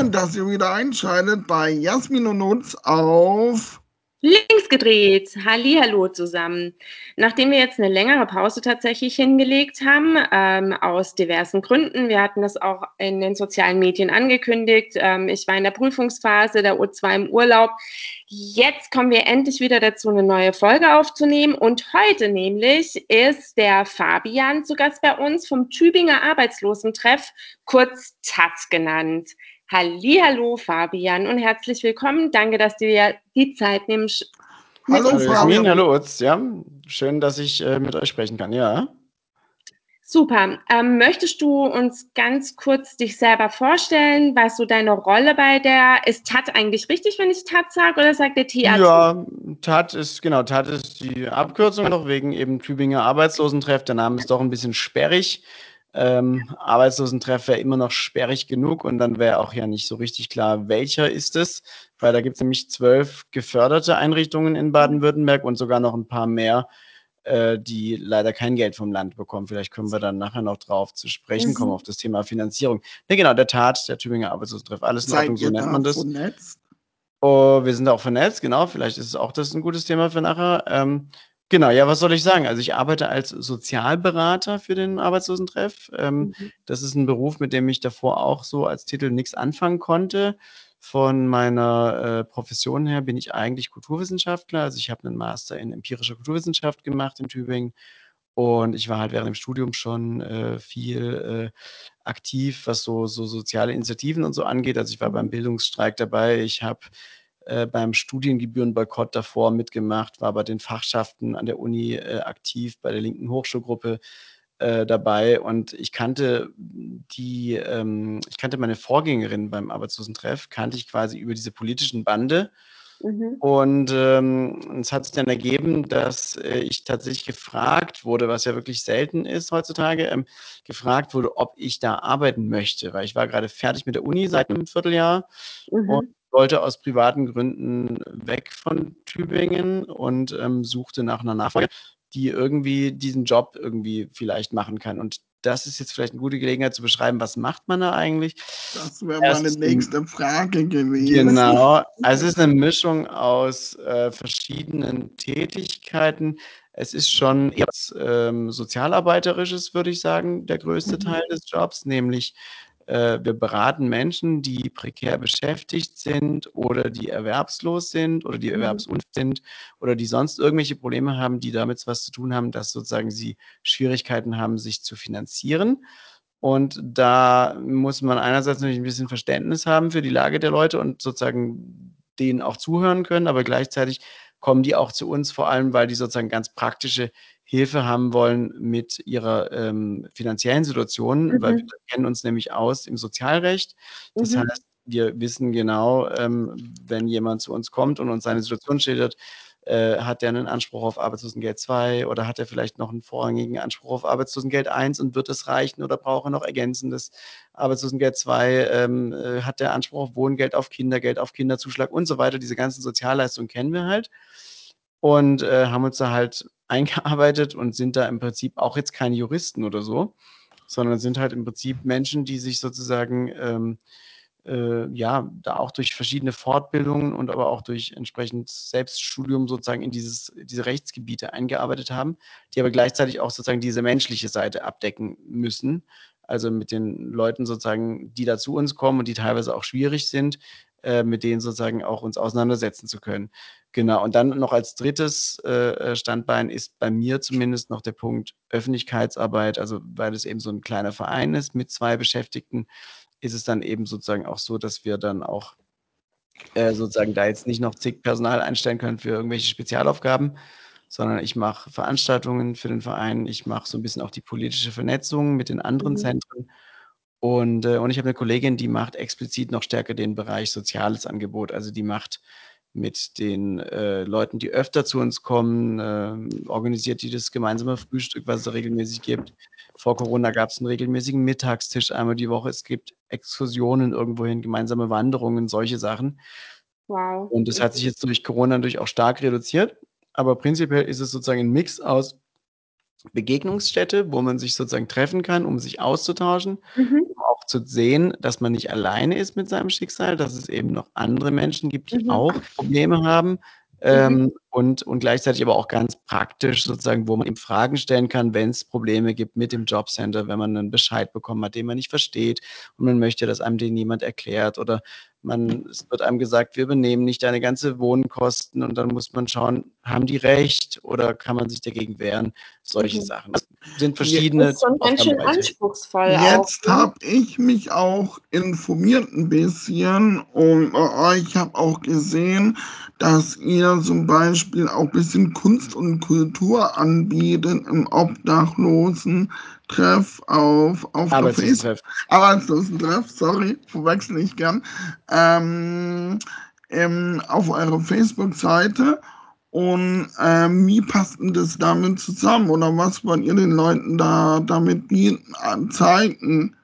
Schön, dass ihr wieder einschaltet bei Jasmin und uns auf Links gedreht. Hallo zusammen. Nachdem wir jetzt eine längere Pause tatsächlich hingelegt haben, ähm, aus diversen Gründen, wir hatten das auch in den sozialen Medien angekündigt, ähm, ich war in der Prüfungsphase, der U2 im Urlaub. Jetzt kommen wir endlich wieder dazu, eine neue Folge aufzunehmen. Und heute nämlich ist der Fabian zu Gast bei uns vom Tübinger Arbeitslosentreff, kurz TAT genannt. Hallo, Fabian und herzlich willkommen. Danke, dass du dir die Zeit nimmst. Hallo Fabian. Hallo Utz. Ja, schön, dass ich äh, mit euch sprechen kann. Ja. Super. Ähm, möchtest du uns ganz kurz dich selber vorstellen, was so deine Rolle bei der ist TAT eigentlich richtig, wenn ich TAT sage, oder sagt der TA? Ja, TAT ist genau, TAT ist die Abkürzung noch wegen eben Tübinger Arbeitslosentreff. Der Name ist doch ein bisschen sperrig ähm, Arbeitslosentreff wäre immer noch sperrig genug und dann wäre auch ja nicht so richtig klar, welcher ist es, weil da gibt es nämlich zwölf geförderte Einrichtungen in Baden-Württemberg und sogar noch ein paar mehr, äh, die leider kein Geld vom Land bekommen. Vielleicht können wir dann nachher noch drauf zu sprechen kommen, mhm. auf das Thema Finanzierung. Ne, genau, der Tat, der Tübinger Arbeitslosentreff, alles in Ordnung, so nennt man das. Vernetzt? Oh, wir sind auch vernetzt, genau. Vielleicht ist auch das ein gutes Thema für nachher. Ähm, Genau, ja, was soll ich sagen? Also ich arbeite als Sozialberater für den Arbeitslosentreff. Ähm, mhm. Das ist ein Beruf, mit dem ich davor auch so als Titel nichts anfangen konnte. Von meiner äh, Profession her bin ich eigentlich Kulturwissenschaftler. Also ich habe einen Master in empirischer Kulturwissenschaft gemacht in Tübingen. Und ich war halt während dem Studium schon äh, viel äh, aktiv, was so, so soziale Initiativen und so angeht. Also ich war beim. Bildungsstreik dabei. Ich habe äh, beim Studiengebührenboykott davor mitgemacht, war bei den Fachschaften an der Uni äh, aktiv, bei der linken Hochschulgruppe äh, dabei und ich kannte die, ähm, ich kannte meine Vorgängerin beim Arbeitslosentreff, kannte ich quasi über diese politischen Bande. Mhm. Und ähm, es hat sich dann ergeben, dass äh, ich tatsächlich gefragt wurde, was ja wirklich selten ist heutzutage, ähm, gefragt wurde, ob ich da arbeiten möchte, weil ich war gerade fertig mit der Uni seit einem Vierteljahr mhm. und wollte aus privaten Gründen weg von Tübingen und ähm, suchte nach einer Nachfolge, die irgendwie diesen Job irgendwie vielleicht machen kann. Und das ist jetzt vielleicht eine gute Gelegenheit zu beschreiben, was macht man da eigentlich? Das wäre meine nächste Frage gewesen. Genau, also es ist eine Mischung aus äh, verschiedenen Tätigkeiten. Es ist schon jetzt ähm, sozialarbeiterisches, würde ich sagen, der größte mhm. Teil des Jobs, nämlich wir beraten Menschen, die prekär beschäftigt sind oder die erwerbslos sind oder die mhm. erwerbsunfähig sind oder die sonst irgendwelche Probleme haben, die damit was zu tun haben, dass sozusagen sie Schwierigkeiten haben, sich zu finanzieren. Und da muss man einerseits natürlich ein bisschen Verständnis haben für die Lage der Leute und sozusagen denen auch zuhören können, aber gleichzeitig kommen die auch zu uns, vor allem weil die sozusagen ganz praktische Hilfe haben wollen mit ihrer ähm, finanziellen Situation, mhm. weil wir kennen uns nämlich aus im Sozialrecht. Das mhm. heißt, wir wissen genau, ähm, wenn jemand zu uns kommt und uns seine Situation schildert, äh, hat er einen Anspruch auf Arbeitslosengeld 2 oder hat er vielleicht noch einen vorrangigen Anspruch auf Arbeitslosengeld 1 und wird es reichen oder braucht er noch ergänzendes Arbeitslosengeld 2? Ähm, äh, hat der Anspruch auf Wohngeld, auf Kindergeld, auf Kinderzuschlag und so weiter? Diese ganzen Sozialleistungen kennen wir halt und äh, haben uns da halt eingearbeitet und sind da im Prinzip auch jetzt keine Juristen oder so, sondern sind halt im Prinzip Menschen, die sich sozusagen ähm, äh, ja da auch durch verschiedene Fortbildungen und aber auch durch entsprechend Selbststudium sozusagen in dieses, diese Rechtsgebiete eingearbeitet haben, die aber gleichzeitig auch sozusagen diese menschliche Seite abdecken müssen. Also mit den Leuten sozusagen, die da zu uns kommen und die teilweise auch schwierig sind, äh, mit denen sozusagen auch uns auseinandersetzen zu können. Genau, und dann noch als drittes äh, äh, Standbein ist bei mir zumindest noch der Punkt Öffentlichkeitsarbeit. Also weil es eben so ein kleiner Verein ist mit zwei Beschäftigten, ist es dann eben sozusagen auch so, dass wir dann auch äh, sozusagen da jetzt nicht noch zig Personal einstellen können für irgendwelche Spezialaufgaben, sondern ich mache Veranstaltungen für den Verein, ich mache so ein bisschen auch die politische Vernetzung mit den anderen mhm. Zentren. Und, äh, und ich habe eine Kollegin, die macht explizit noch stärker den Bereich soziales Angebot. Also die macht mit den äh, Leuten, die öfter zu uns kommen, äh, organisiert die das gemeinsame Frühstück, was es regelmäßig gibt. Vor Corona gab es einen regelmäßigen Mittagstisch einmal die Woche. Es gibt Exkursionen irgendwohin, gemeinsame Wanderungen, solche Sachen. Wow. Und das hat sich jetzt durch Corona natürlich auch stark reduziert. Aber prinzipiell ist es sozusagen ein Mix aus Begegnungsstätte, wo man sich sozusagen treffen kann, um sich auszutauschen, Mhm. um auch zu sehen, dass man nicht alleine ist mit seinem Schicksal, dass es eben noch andere Menschen gibt, die Mhm. auch Probleme haben, Mhm. ähm, und und gleichzeitig aber auch ganz praktisch sozusagen, wo man eben Fragen stellen kann, wenn's Probleme gibt mit dem Jobcenter, wenn man 'nen Bescheid bekommen hat, den man nicht versteht und man möchte, dass einem den jemand erklärt oder man es wird einem gesagt: „Wir übernehmen nicht deine ganze Wohnkosten“, und dann muss man schauen, haben die recht oder kann man sich dagegen wehren? Solche Mhm. Sachen. Das sind verschiedene Ist schon ganz schön anspruchsvoll Jetzt ne? habe ich mich auch informiert 'n bisschen und bei euch habe auch gesehen, dass ihr zum Beispiel auch bisschen Kunst und Kultur anbietet im Obdachlosentreff auf auf Face Arbeitslosentreff. Arbeitslosentreff, sorry, verwechsle ich gern, ähm, ähm, auf eurer Facebook-Seite und, ähm, wie passt 'n das damit zusammen oder was wollt ihr den Leuten da damit bieten zeigen?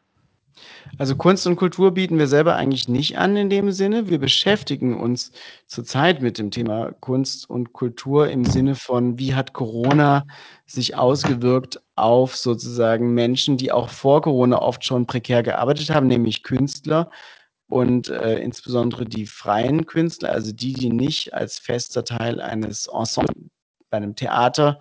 Also, Kunst und Kultur bieten wir selber eigentlich nicht an in dem Sinne. Wir beschäftigen uns zurzeit mit dem Thema Kunst und Kultur im Sinne von: Wie hat Corona sich ausgewirkt auf sozusagen Menschen, die auch vor Corona oft schon prekär gearbeitet haben, nämlich Künstler und, äh, insbesondere die freien Künstler, also die, die nicht als fester Teil eines Ensemble bei 'nem Theater,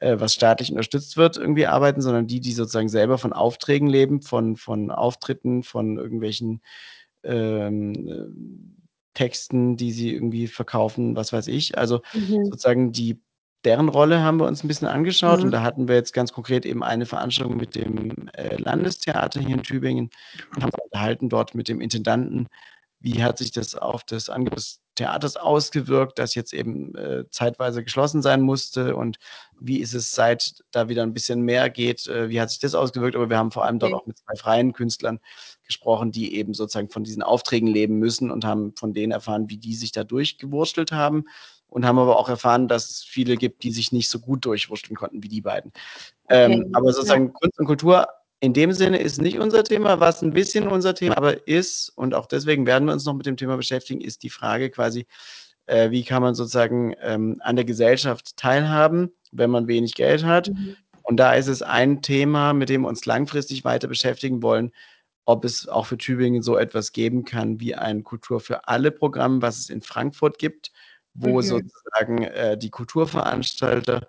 äh, was staatlich unterstützt wird, irgendwie arbeiten, sondern die, die sozusagen selber von Aufträgen leben, von von Auftritten, von irgendwelchen, ähm, ähm, Texten, die sie irgendwie verkaufen, was weiß ich. Also, Mhm. sozusagen die deren Rolle haben wir uns 'n bisschen angeschaut und Mhm. da hatten wir jetzt ganz konkret eben eine Veranstaltung mit dem, äh, Landestheater hier in Tübingen und haben uns unterhalten dort mit dem Intendanten. Wie hat sich das auf das Angebot des Theaters ausgewirkt, das jetzt eben, äh, zeitweise geschlossen sein musste und wie ist es, seit da wieder 'n bisschen mehr geht, äh, wie hat sich das ausgewirkt? Aber wir haben vor allem dort Okay. auch mit 2 freien Künstlern gesprochen, die eben sozusagen von diesen Aufträgen leben müssen und haben von denen erfahren, wie die sich da durchgewurstelt haben und haben aber auch erfahren, dass es viele gibt, die sich nicht so gut durchwursteln konnten wie die beiden. Okay, Ähm, aber ja. sozusagen Kunst und Kultur in dem Sinne ist nicht unser Thema. Was 'n bisschen unser Thema aber ist und auch deswegen werden wir uns noch mit dem Thema beschäftigen, ist die Frage quasi, äh, wie kann man sozusagen, ähm, an der Gesellschaft teilhaben, wenn man wenig Geld hat? Mhm. Und da ist es ein Thema, mit dem wir uns langfristig weiter beschäftigen wollen, ob es auch für Tübingen so etwas geben kann wie ein „Kultur für alle“ Programm, was es in Frankfurt gibt, wo Mhm. sozusagen, äh, die Kulturveranstalter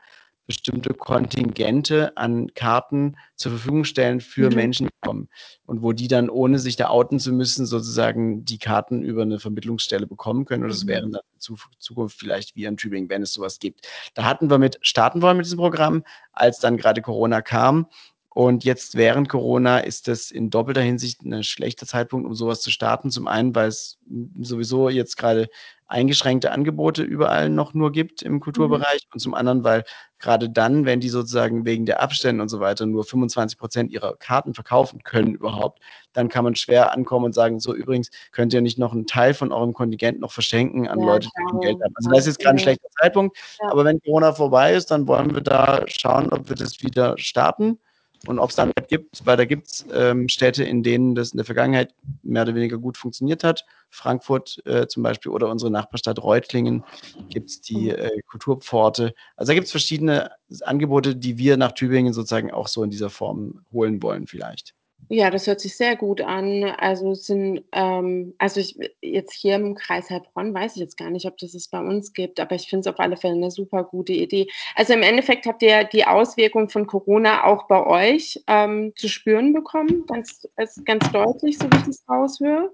bestimmte Kontingente an Karten zur Verfügung stellen für Mhm. Menschen, die kommen und wo die dann, ohne sich da outen zu müssen, sozusagen die Karten über 'ne Vermittlungsstelle bekommen können und das Mhm. wären dann in Zukunft vielleicht wir in Tübingen, wenn es so was gibt. Da hatten wir mit starten wollen mit diesem Programm, als dann grade Corona kam und jetzt während Corona ist das in doppelter Hinsicht 'ne schlechter Zeitpunkt, um so was zu starten. Zum einen, weil's, hm, sowieso jetzt grade eingeschränkte Angebote überall noch nur gibt im Mhm. Kulturbereich und zum anderen, weil grade dann, wenn die sozusagen wegen der Abstände und so weiter nur 25 % ihrer Karten verkaufen können überhaupt, dann kann man schwer ankommen und sagen: „So, übrigens, könnt ihr nicht noch 'n Teil von eurem Kontingent noch verschenken an Ja, Leute, die kein Geld haben?“ Also, das ist jetzt grad 'n Ja. schlechter Zeitpunkt, Ja. aber wenn Corona vorbei ist, dann wollen wir da schauen, ob wir das wieder starten und ob's dann gibt, weil da gibt's, ähm, Städte, in denen das in der Vergangenheit mehr oder weniger gut funktioniert hat. Frankfurt, äh, zum Beispiel oder unsere Nachbarstadt Reutlingen gibt's die, Mhm. äh, Kulturpforte. Also, da gibt's verschiedene s Angebote, die wir nach Tübingen sozusagen auch so in dieser Form holen wollen vielleicht. Ja, das hört sich sehr gut an. Also, es sind, ähm also, ich jetzt hier im Kreis Heilbronn weiß ich jetzt gar nicht, ob das es bei uns gibt, aber ich finde es auf alle Fälle 'ne super gute Idee. Also, im Endeffekt habt ihr die Auswirkung von Corona auch bei euch, ähm, zu spüren bekommen, ganz ganz deutlich, so wie ich das raushöre?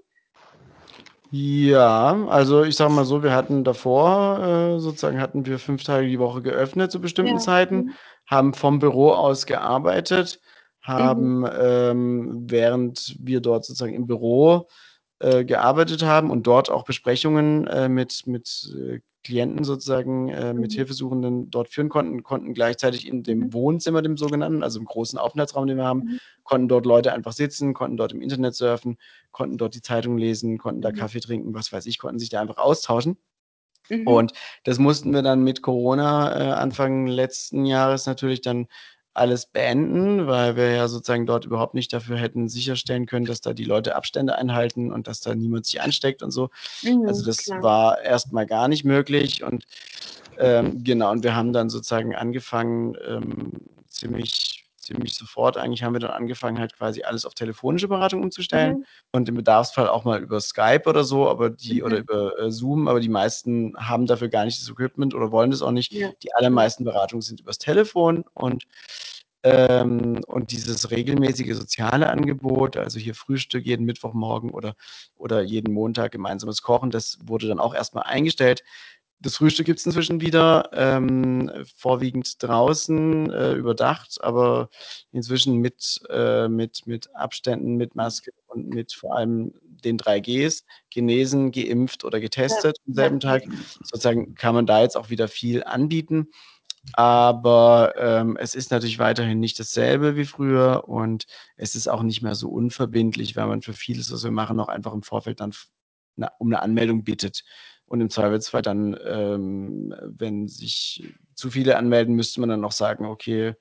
Ja, also, ich sage mal so, wir hatten davor, äh sozusagen hatten wir 5 Tage die Woche geöffnet zu bestimmten Ja, Zeiten, mhm. haben vom Büro aus gearbeitet, Mhm. haben, ähm, während wir dort sozusagen im Büro, äh, gearbeitet haben und dort auch Besprechungen, äh, mit mit, äh, Klienten sozusagen, äh, mit Mhm. Hilfesuchenden dort führen konnten, konnten gleichzeitig in Mhm. dem Wohnzimmer, dem sogenannten, also, im großen Aufenthaltsraum, den wir haben Mhm. konnten dort Leute einfach sitzen, konnten dort im Internet surfen, konnten dort die Zeitung lesen, konnten da Mhm. Kaffee trinken, was weiß ich, konnten sich da einfach austauschen. Mhm. Und das mussten wir dann mit Corona, äh, Anfang letzten Jahres natürlich dann alles beenden, weil wir ja sozusagen dort überhaupt nicht dafür hätten sicherstellen können, dass da die Leute Abstände einhalten und dass da niemand sich ansteckt und so. Also, Mhm, das klar. war erst mal gar nicht möglich und, ähm, genau und wir haben dann sozusagen angefangen, ähm, ziemlich ziemlich sofort eigentlich haben wir dann angefangen, halt quasi alles auf telefonische Beratung umzustellen Mhm. und im Bedarfsfall auch mal über Skype oder so, aber die oder Mhm. über, äh, Zoom, aber die meisten haben dafür gar nicht das Equipment oder wollen das auch nicht. Ja. Die allermeisten Beratungen sind übers Telefon und ähm, und dieses regelmäßige soziale Angebot, also hier Frühstück jeden Mittwochmorgen oder oder jeden Montag gemeinsames Kochen, das wurde dann auch erst mal eingestellt. Das Frühstück gibt's inzwischen wieder, ähm, vorwiegend draußen, äh, überdacht, aber inzwischen mit äh, mit mit Abständen, mit Maske und mit vor allem den 3 Gs, genesen, geimpft oder Ja, getestet am ja. selben Tag. Sozusagen kann man da jetzt auch wieder viel anbieten. Aber, ähm, es ist natürlich weiterhin nicht dasselbe wie früher und es ist auch nicht mehr so unverbindlich, weil man für vieles, was wir machen, auch einfach im Vorfeld dann na um 'ne Anmeldung bittet. Und im Zweifelsfall dann, ähm, wenn sich zu viele anmelden, müsste man dann noch sagen: „Okay,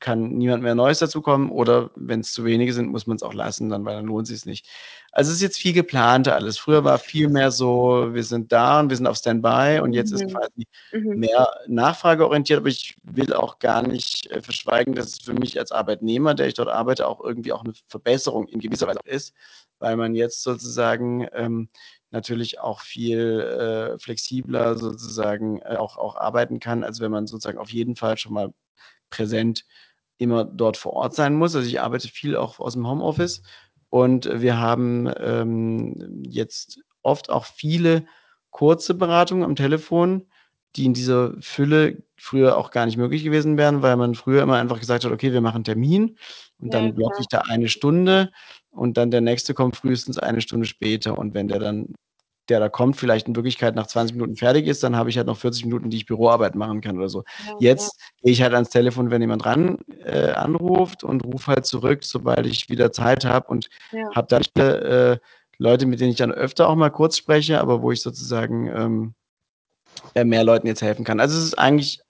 kann niemand mehr Neues dazukommen?“ Oder wenn's zu wenige sind, muss man's auch lassen dann, weil dann lohnt sich's nicht. Also, es ist jetzt viel geplanter alles. Früher war viel mehr so: Wir sind da und wir sind auf Standby und jetzt ist Mhm. quasi Mhm. mehr nachfrageorientiert, aber ich will auch gar nicht, äh, verschweigen, dass es für mich als Arbeitnehmer, der ich dort arbeite, auch irgendwie auch 'ne Verbesserung in gewisser Weise ist, weil man jetzt sozusagen, ähm, natürlich auch viel, äh, flexibler sozusagen, äh, auch auch arbeiten kann, als wenn man sozusagen auf jeden Fall schon mal präsent immer dort vor Ort sein muss. Also, ich arbeite viel auch aus'm Homeoffice und wir haben, ähm, jetzt oft auch viele kurze Beratungen am Telefon, die in dieser Fülle früher auch gar nicht möglich gewesen wären, weil man früher immer einfach gesagt hat: „Okay, wir machen Termin und Ja, dann blocke ich da 1 Stunde und dann der Nächste kommt frühestens 1 Stunde später.“ Und wenn der dann der da kommt, vielleicht in Wirklichkeit nach 20 Minuten fertig ist, dann habe ich halt noch 40 Minuten, die ich Büroarbeit machen kann oder so. Ja, ja. Jetzt gehe ich halt ans Telefon, wenn jemand ran äh, anruft und rufe halt zurück, sobald ich wieder Zeit habe und Ja. habe dann äh, Leute, mit denen ich dann öfter auch mal kurz spreche, aber wo ich sozusagen, ähm, äh, mehr Leuten jetzt helfen kann. Also, es ist eigentlich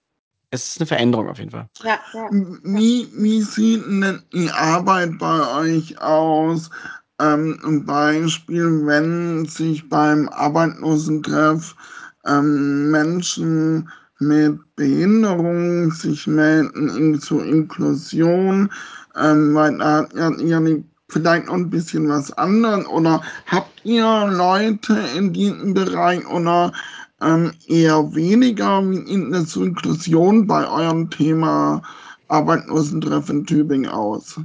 es ist 'ne Veränderung auf jeden Fall. Ja, ja, ja. wie wie sieht denn die Arbeit bei euch aus? Ähm, Beispiel, wenn sich beim Arbeitslosentreff, ähm, Menschen mit Behinderung sich melden in zur Inklusion, ähm, weil da hat ja vielleicht noch 'n bisschen was anderes oder habt ihr Leute in diesem Bereich oder, ähm, eher weniger? Denn zur Inklusion bei eurem Thema Arbeitslosentreff in Tübingen aus?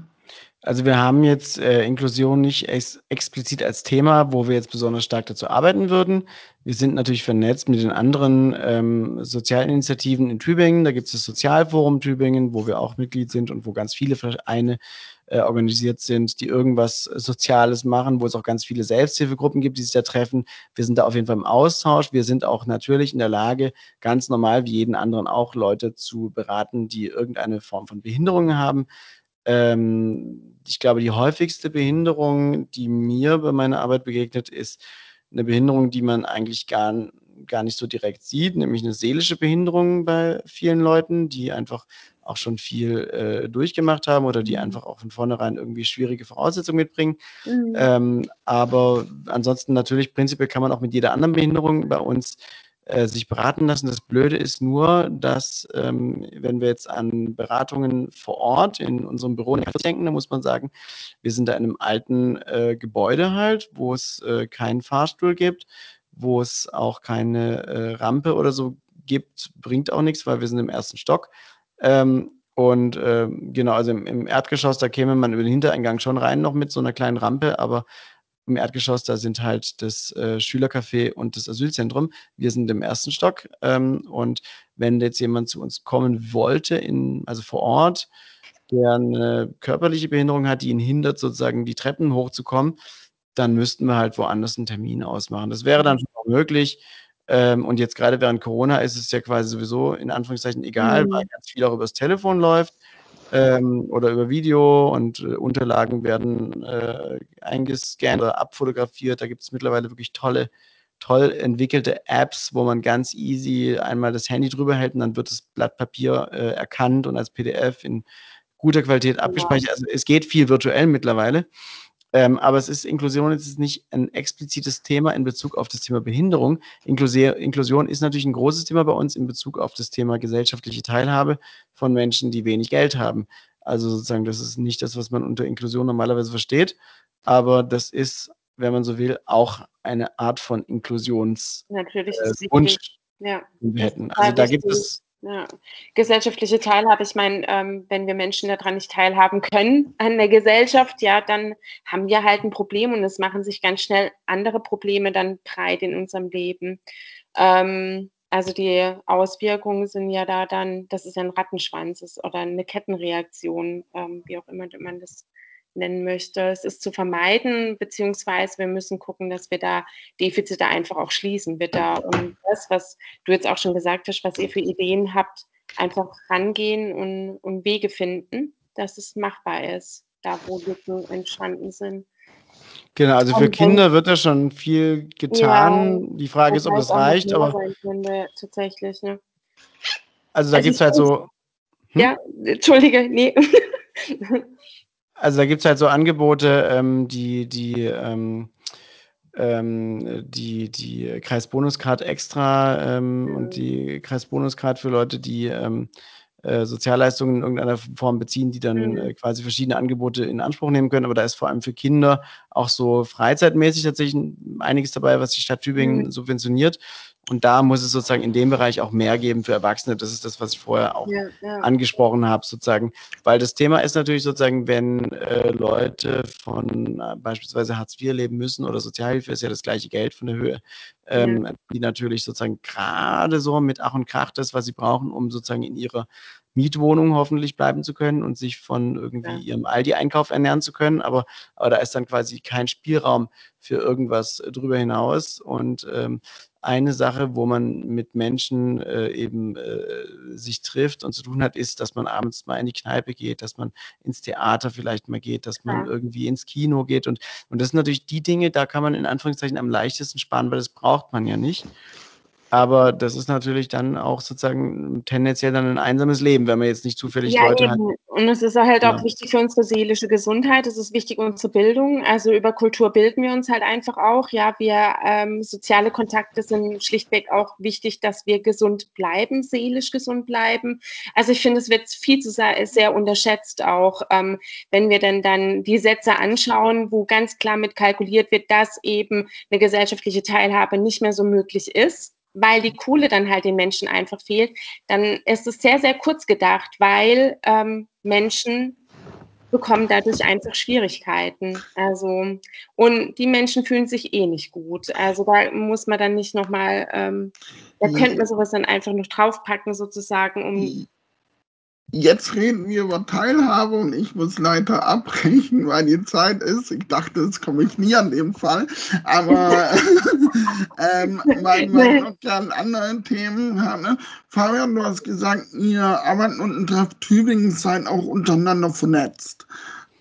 Also, wir haben jetzt, äh, Inklusion nicht ex explizit als Thema, wo wir jetzt besonders stark dazu arbeiten würden. Wir sind natürlich vernetzt mit den anderen, ähm, sozialen Initiativen in Tübingen. Da gibt's das Sozialforum Tübingen, wo wir auch Mitglied sind und wo ganz viele Vereine, äh, organisiert sind, die irgendwas Soziales machen, wo es auch ganz viele Selbsthilfegruppen gibt, die sich da treffen. Wir sind da auf jeden Fall im Austausch. Wir sind auch natürlich in der Lage, ganz normal wie jeden anderen auch Leute zu beraten, die irgendeine Form von Behinderung haben. Ähm, ich glaube, die häufigste Behinderung, die mir bei meiner Arbeit begegnet, ist 'ne Behinderung, die man eigentlich gar gar nicht so direkt sieht, nämlich 'ne seelische Behinderung bei vielen Leuten, die einfach auch schon viel, äh, durchgemacht haben oder die Mhm. einfach auch von vornherein irgendwie schwierige Voraussetzungen mitbringen. Mhm. Ähm, aber ansonsten natürlich prinzipiell kann man auch mit jeder anderen Behinderung bei uns, äh, sich beraten lassen. Das Blöde ist nur, dass, ähm, wenn wir jetzt an Beratungen vor Ort in unserem Büro denken, da muss man sagen, wir sind da in 'nem alten, äh, Gebäude halt, wo es, äh, keinen Fahrstuhl gibt, wo es auch keine, äh, Rampe oder so gibt. Bringt auch nix, weil wir sind im 1. Stock. Ähm, und, ähm, genau, also im im Erdgeschoss, da käme man über den Hintereingang schon rein noch mit so 'ner kleinen Rampe, aber im Erdgeschoss, da sind halt das, äh, Schülercafé und das Asylzentrum. Wir sind im 1. Stock, ähm, und wenn jetzt jemand zu uns kommen wollte in also vor Ort, der 'ne körperliche Behinderung hat, die ihn hindert, sozusagen die Treppen hochzukommen, dann müssten wir halt woanders 'n Termin ausmachen. Das wäre dann Mhm. schon auch möglich. Ähm, und jetzt grade während Corona ist es ja quasi sowieso in Anführungszeichen egal, weil Mhm. ganz viel auch übers Telefon läuft, ähm, oder über Video und, äh, Unterlagen werden, äh, eingescannt oder abfotografiert. Da gibt's mittlerweile wirklich tolle toll entwickelte Apps, wo man ganz easy einmal das Handy drüber hält und dann wird das Blatt Papier, äh, erkannt und als PDF in guter Qualität abgespeichert. Also, es geht viel virtuell mittlerweile. Ähm, aber es ist Inklusion es ist nicht ein explizites Thema in Bezug auf das Thema Behinderung. Inklusi Inklusion ist natürlich ein großes Thema bei uns in Bezug auf das Thema gesellschaftliche Teilhabe von Menschen, die wenig Geld haben. Also sozusagen, das ist nicht das, was man unter Inklusion normalerweise versteht, aber das ist, wenn man so will, auch eine Art von Inklusionswunsch, äh, ja. den wir hätten. Also da gibt es ja. Gesellschaftliche Teilhabe, ich meine, ähm, wenn wir Menschen daran nicht teilhaben können an der Gesellschaft, ja, dann haben wir halt ein Problem und es machen sich ganz schnell andere Probleme dann breit in unserem Leben. Ähm, also die Auswirkungen sind ja da dann, das ist ja ein Rattenschwanz oder eine Kettenreaktion, ähm, wie auch immer man das nennen möchte. Es ist zu vermeiden, beziehungsweise wir müssen gucken, dass wir da Defizite einfach auch schließen. Wir da um das, was du jetzt auch schon gesagt hast, was ihr für Ideen habt, einfach rangehen und, und Wege finden, dass es machbar ist, da wo Lücken entstanden sind. Genau, also für Kinder wird da schon viel getan. Ja, Die Frage ist, ob das reicht, aber. Könnte, tatsächlich, ne? Also da also gibt es halt so. Hm? Ja, entschuldige, nee. Also da gibt es halt so Angebote, ähm, die, die, ähm, ähm, die, die Kreisbonuscard extra ähm, und die Kreisbonuscard für Leute, die ähm, äh, Sozialleistungen in irgendeiner Form beziehen, die dann mhm. äh, quasi verschiedene Angebote in Anspruch nehmen können. Aber da ist vor allem für Kinder auch so freizeitmäßig tatsächlich einiges dabei, was die Stadt Tübingen mhm. subventioniert. Und da muss es sozusagen in dem Bereich auch mehr geben für Erwachsene. Das ist das, was ich vorher auch ja, ja. angesprochen habe, sozusagen. Weil das Thema ist natürlich sozusagen, wenn äh, Leute von äh, beispielsweise Hartz IV leben müssen oder Sozialhilfe ist ja das gleiche Geld von der Höhe, ähm, ja. die natürlich sozusagen gerade so mit Ach und Krach das, was sie brauchen, um sozusagen in ihrer Mietwohnung hoffentlich bleiben zu können und sich von irgendwie ja. ihrem Aldi-Einkauf ernähren zu können. Aber, aber da ist dann quasi kein Spielraum für irgendwas drüber hinaus. Und ähm, eine Sache, wo man mit Menschen äh, eben äh, sich trifft und zu tun hat, ist, dass man abends mal in die Kneipe geht, dass man ins Theater vielleicht mal geht, dass man ja. irgendwie ins Kino geht. Und, und das sind natürlich die Dinge, da kann man in Anführungszeichen am leichtesten sparen, weil das braucht man ja nicht. Aber das ist natürlich dann auch sozusagen tendenziell dann ein einsames Leben, wenn man jetzt nicht zufällig ja, Leute eben. hat. Und es ist halt ja. auch wichtig für unsere seelische Gesundheit. Es ist wichtig unsere Bildung. Also über Kultur bilden wir uns halt einfach auch. Ja, wir ähm, soziale Kontakte sind schlichtweg auch wichtig, dass wir gesund bleiben, seelisch gesund bleiben. Also ich finde, es wird viel zu sehr, sehr unterschätzt auch, ähm, wenn wir dann dann die Sätze anschauen, wo ganz klar mit kalkuliert wird, dass eben eine gesellschaftliche Teilhabe nicht mehr so möglich ist weil die Kohle dann halt den Menschen einfach fehlt, dann ist es sehr, sehr kurz gedacht, weil ähm, Menschen bekommen dadurch einfach Schwierigkeiten. Also, und die Menschen fühlen sich eh nicht gut. Also da muss man dann nicht nochmal, ähm, da könnte man sowas dann einfach noch draufpacken, sozusagen, um Jetzt reden wir über Teilhabe und ich muss leider abbrechen, weil die Zeit ist. Ich dachte, es komme ich nie an dem Fall. Aber ähm, weil wir noch gerne andere Themen haben. Ne? Fabian, du hast gesagt, ihr arbeitet und trefft Tübingen seid auch untereinander vernetzt.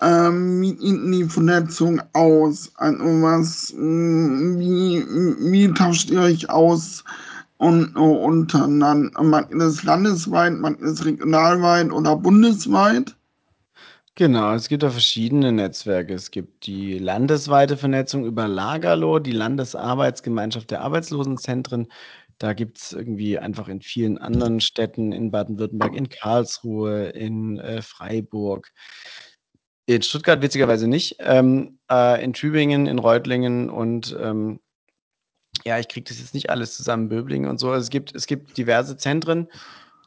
Ähm, wie sieht die Vernetzung aus? Also was, wie, wie tauscht ihr euch aus? Und untereinander. Man ist landesweit, man ist regionalweit oder bundesweit. Genau, es gibt da verschiedene Netzwerke. Es gibt die landesweite Vernetzung über Lagerlo, die Landesarbeitsgemeinschaft der Arbeitslosenzentren. Da gibt es irgendwie einfach in vielen anderen Städten, in Baden-Württemberg, in Karlsruhe, in äh, Freiburg, in Stuttgart witzigerweise nicht, ähm, äh, in Tübingen, in Reutlingen und ähm, ja, ich kriege das jetzt nicht alles zusammen, Böblingen und so. Also es gibt, es gibt diverse Zentren,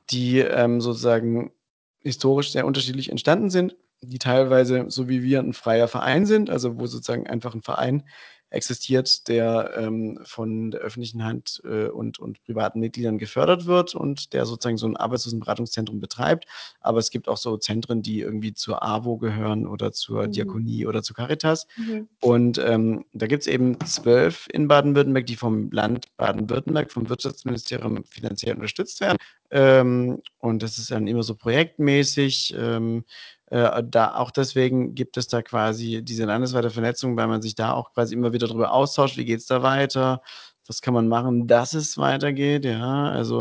die ähm, sozusagen historisch sehr unterschiedlich entstanden sind, die teilweise, so wie wir, ein freier Verein sind, also wo sozusagen einfach ein Verein existiert, der ähm, von der öffentlichen Hand äh, und, und privaten Mitgliedern gefördert wird und der sozusagen so ein Arbeitslosenberatungszentrum betreibt. Aber es gibt auch so Zentren, die irgendwie zur AWO gehören oder zur mhm. Diakonie oder zur Caritas. Mhm. Und ähm, da gibt es eben zwölf in Baden-Württemberg, die vom Land Baden-Württemberg, vom Wirtschaftsministerium finanziell unterstützt werden. Ähm, und das ist dann immer so projektmäßig. Ähm, äh, da auch deswegen gibt es da quasi diese landesweite Vernetzung, weil man sich da auch quasi immer wieder darüber austauscht, wie geht es da weiter, was kann man machen, dass es weitergeht, ja, also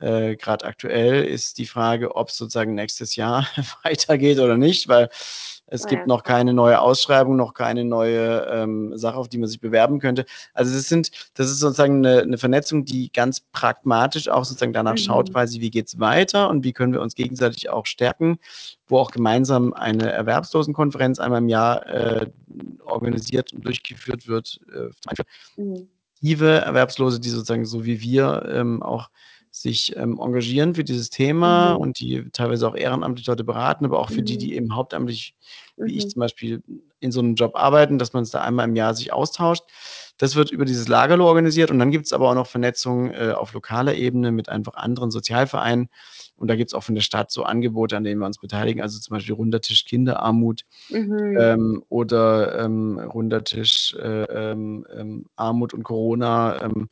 äh, gerade aktuell ist die Frage, ob es sozusagen nächstes Jahr weitergeht oder nicht, weil Es Ah gibt noch keine neue Ausschreibung, noch keine neue, ähm, Sache, auf die man sich bewerben könnte. Also, das sind das ist sozusagen 'ne 'ne Vernetzung, die ganz pragmatisch auch sozusagen danach schaut Mhm. quasi, wie geht's weiter und wie können wir uns gegenseitig auch stärken, wo auch gemeinsam eine Erwerbslosenkonferenz einmal im Jahr, äh, organisiert und durchgeführt wird, äh, Mhm. Erwerbslose, die sozusagen so wie wir, ähm, auch sich, ähm, engagieren für dieses Thema Mhm. und die teilweise auch ehrenamtlich Leute beraten, aber auch für die, Mhm. die eben hauptamtlich, wie ich Mhm. zum Beispiel, in so 'nem Job arbeiten, dass man's da einmal im Jahr sich austauscht. Das wird über dieses Lagerlo organisiert und dann gibt's aber auch noch Vernetzung, äh, auf lokaler Ebene mit einfach anderen Sozialvereinen und da gibt's auch von der Stadt so Angebote, an denen wir uns beteiligen, also, zum Beispiel Runder Tisch Kinderarmut, Mhm. ähm, oder, ähm, Runder Tisch, äh, ähm, ähm, Armut und Corona, ähm,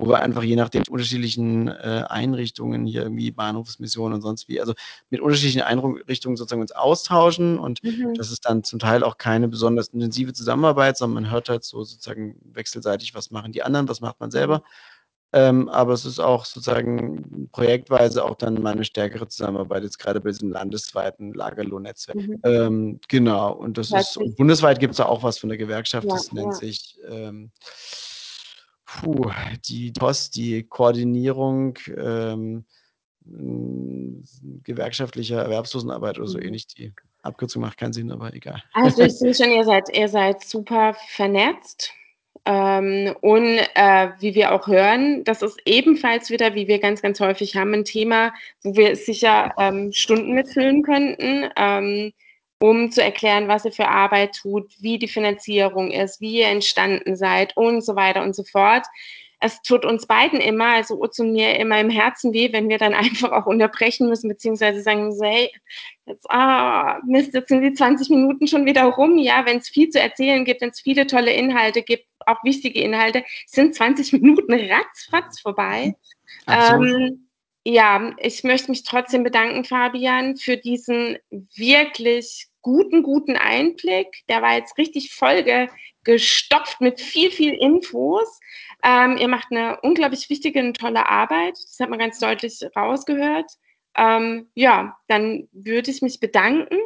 wo wir einfach je nachdem unterschiedlichen, äh, Einrichtungen hier irgendwie Bahnhofsmission und sonst wie also, mit unterschiedlichen Einrichtungen sozusagen uns austauschen und Mhm. das ist dann zum Teil auch keine besonders intensive Zusammenarbeit, sondern man hört halt so sozusagen wechselseitig, was machen die anderen, was macht man selber. Ähm, aber es ist auch sozusagen projektweise auch dann mal 'ne stärkere Zusammenarbeit jetzt grade bei diesem landesweiten Lagerloh-Netzwerk. Mhm. Ähm, genau und das Hört ist und bundesweit gibt's da auch was von der Gewerkschaft, Ja, das nennt ja. sich, ähm, puh, die KOS, die Koordinierung, ähm, hm, gewerkschaftlicher Erwerbslosenarbeit oder so Mhm. ähnlich. Die Abkürzung macht keinen Sinn, aber egal. Also, ich sehe schon, ihr seid ihr seid super vernetzt. Ähm, und, äh, wie wir auch hören, das ist ebenfalls wieder, wie wir ganz, ganz häufig haben, 'n Thema, wo wir sicher, ähm, Stunden mitfüllen könnten, ähm, um zu erklären, was ihr für Arbeit tut, wie die Finanzierung ist, wie ihr entstanden seid und so weiter und so fort. Es tut uns beiden immer, also Utz und mir, immer im Herzen weh, wenn wir dann einfach auch unterbrechen müssen, beziehungsweise sagen müssen: „Hey, jetzt ah, Mist, jetzt sind die 20 Minuten schon wieder rum.“ Ja, wenn's viel zu erzählen gibt, wenn's viele tolle Inhalte gibt, auch wichtige Inhalte, sind 20 Minuten ratzfatz vorbei. Ähm, ja, ich möchte mich trotzdem bedanken, Fabian, für diesen wirklich guten, guten Einblick. Der war jetzt richtig vollge gestopft mit viel, viel Infos. Ähm, ihr macht 'ne unglaublich wichtige und tolle Arbeit. Das hat man ganz deutlich rausgehört. Ähm, ja, dann würde ich mich bedanken.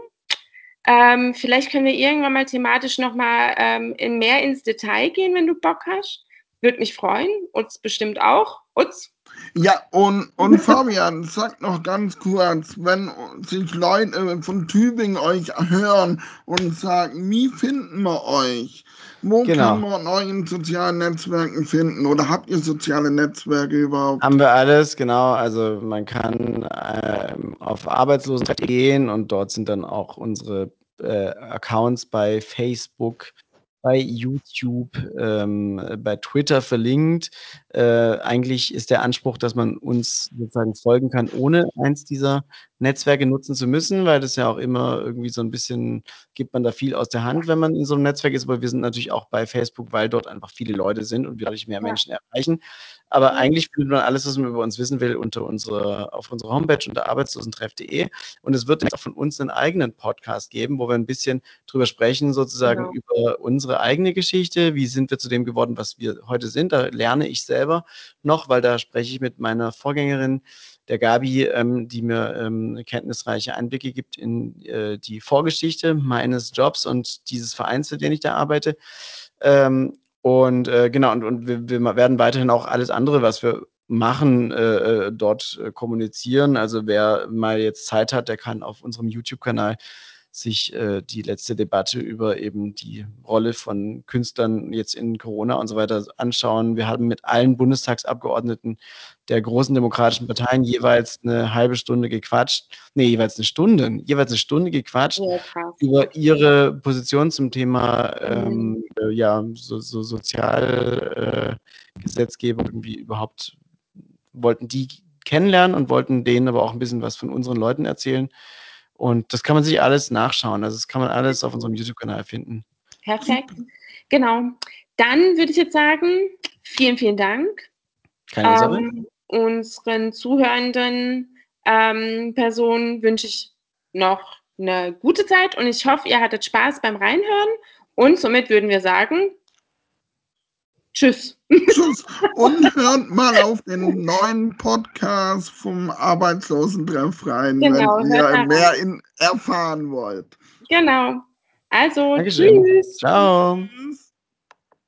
Ähm, vielleicht können wir irgendwann mal thematisch noch mal, ähm, in mehr ins Detail gehen, wenn du Bock hast. Würde mich freuen, Utz bestimmt auch. Utz? Ja, und und Fabian, sag noch ganz kurz, wenn sich Leute von Tübingen euch hören und sagen: „Wie finden wir euch?“ Wo kann Genau. man euch in sozialen Netzwerken finden oder habt ihr soziale Netzwerke überhaupt? Haben wir alles, genau. Also, man kann, ähm, auf Arbeitslosen.de gehen und dort sind dann auch unsere, äh, Accounts bei Facebook, bei YouTube, ähm, bei Twitter verlinkt. Äh, eigentlich ist der Anspruch, dass man uns sozusagen folgen kann, ohne eins dieser Netzwerke nutzen zu müssen, weil das ja auch immer irgendwie so 'n bisschen gibt man da viel aus der Hand, wenn man in so 'nem Netzwerk ist, aber wir sind natürlich auch bei Facebook, weil dort einfach viele Leute sind und wir dadurch mehr. Menschen erreichen. Aber Ja. eigentlich findet man alles, was man über uns wissen will, unter unserer auf unserer Homepage unter arbeitslosentreff.de und es wird auch von uns 'nen eigenen Podcast geben, wo wir 'n bisschen drüber sprechen, sozusagen Genau. über unsere eigene Geschichte. Wie sind wir zu dem geworden, was wir heute sind? Da lerne ich selber noch, weil da spreche ich mit meiner Vorgängerin, der Gabi, ähm, die mir, ähm, kenntnisreiche Einblicke gibt in, äh, die Vorgeschichte meines Jobs und dieses Vereins, für den ich da arbeite. Ähm, und, äh, genau, und und wir wir werden weiterhin auch alles andere, was wir machen, äh, äh, dort kommunizieren. Also, wer mal jetzt Zeit hat, der kann auf unserem YouTube-Kanal sich, äh, die letzte Debatte über eben die Rolle von Künstlern jetzt in Corona und so weiter anschauen. Wir haben mit allen Bundestagsabgeordneten der großen demokratischen Parteien jeweils 'ne 1/2 Stunde gequatscht ne, jeweils 'ne Stunde jeweils 'ne Stunde gequatscht Ja, über ihre Position zum Thema, Mhm. ähm, äh, ja, so so Sozial äh, irgendwie überhaupt wollten die kennenlernen und wollten denen aber auch 'n bisschen was von unseren Leuten erzählen. Und das kann man sich alles nachschauen. Also, das kann man alles auf unserem. YouTube-Kanal finden. Perfekt. Genau. Dann würde ich jetzt sagen, vielen, vielen Dank. Keine Ursache. Ähm, unseren zuhörenden, ähm, Personen wünsche ich noch 'ne gute Zeit und ich hoffe, ihr hattet Spaß beim Reinhören und somit würden wir sagen Tschüss. Tschüss und hört mal auf den neuen Podcast vom Arbeitslosentreff rein, wenn Genau, hört ihr mehr in erfahren wollt. Genau. Also, Dankeschön. tschüss. Tschau. Tschüss.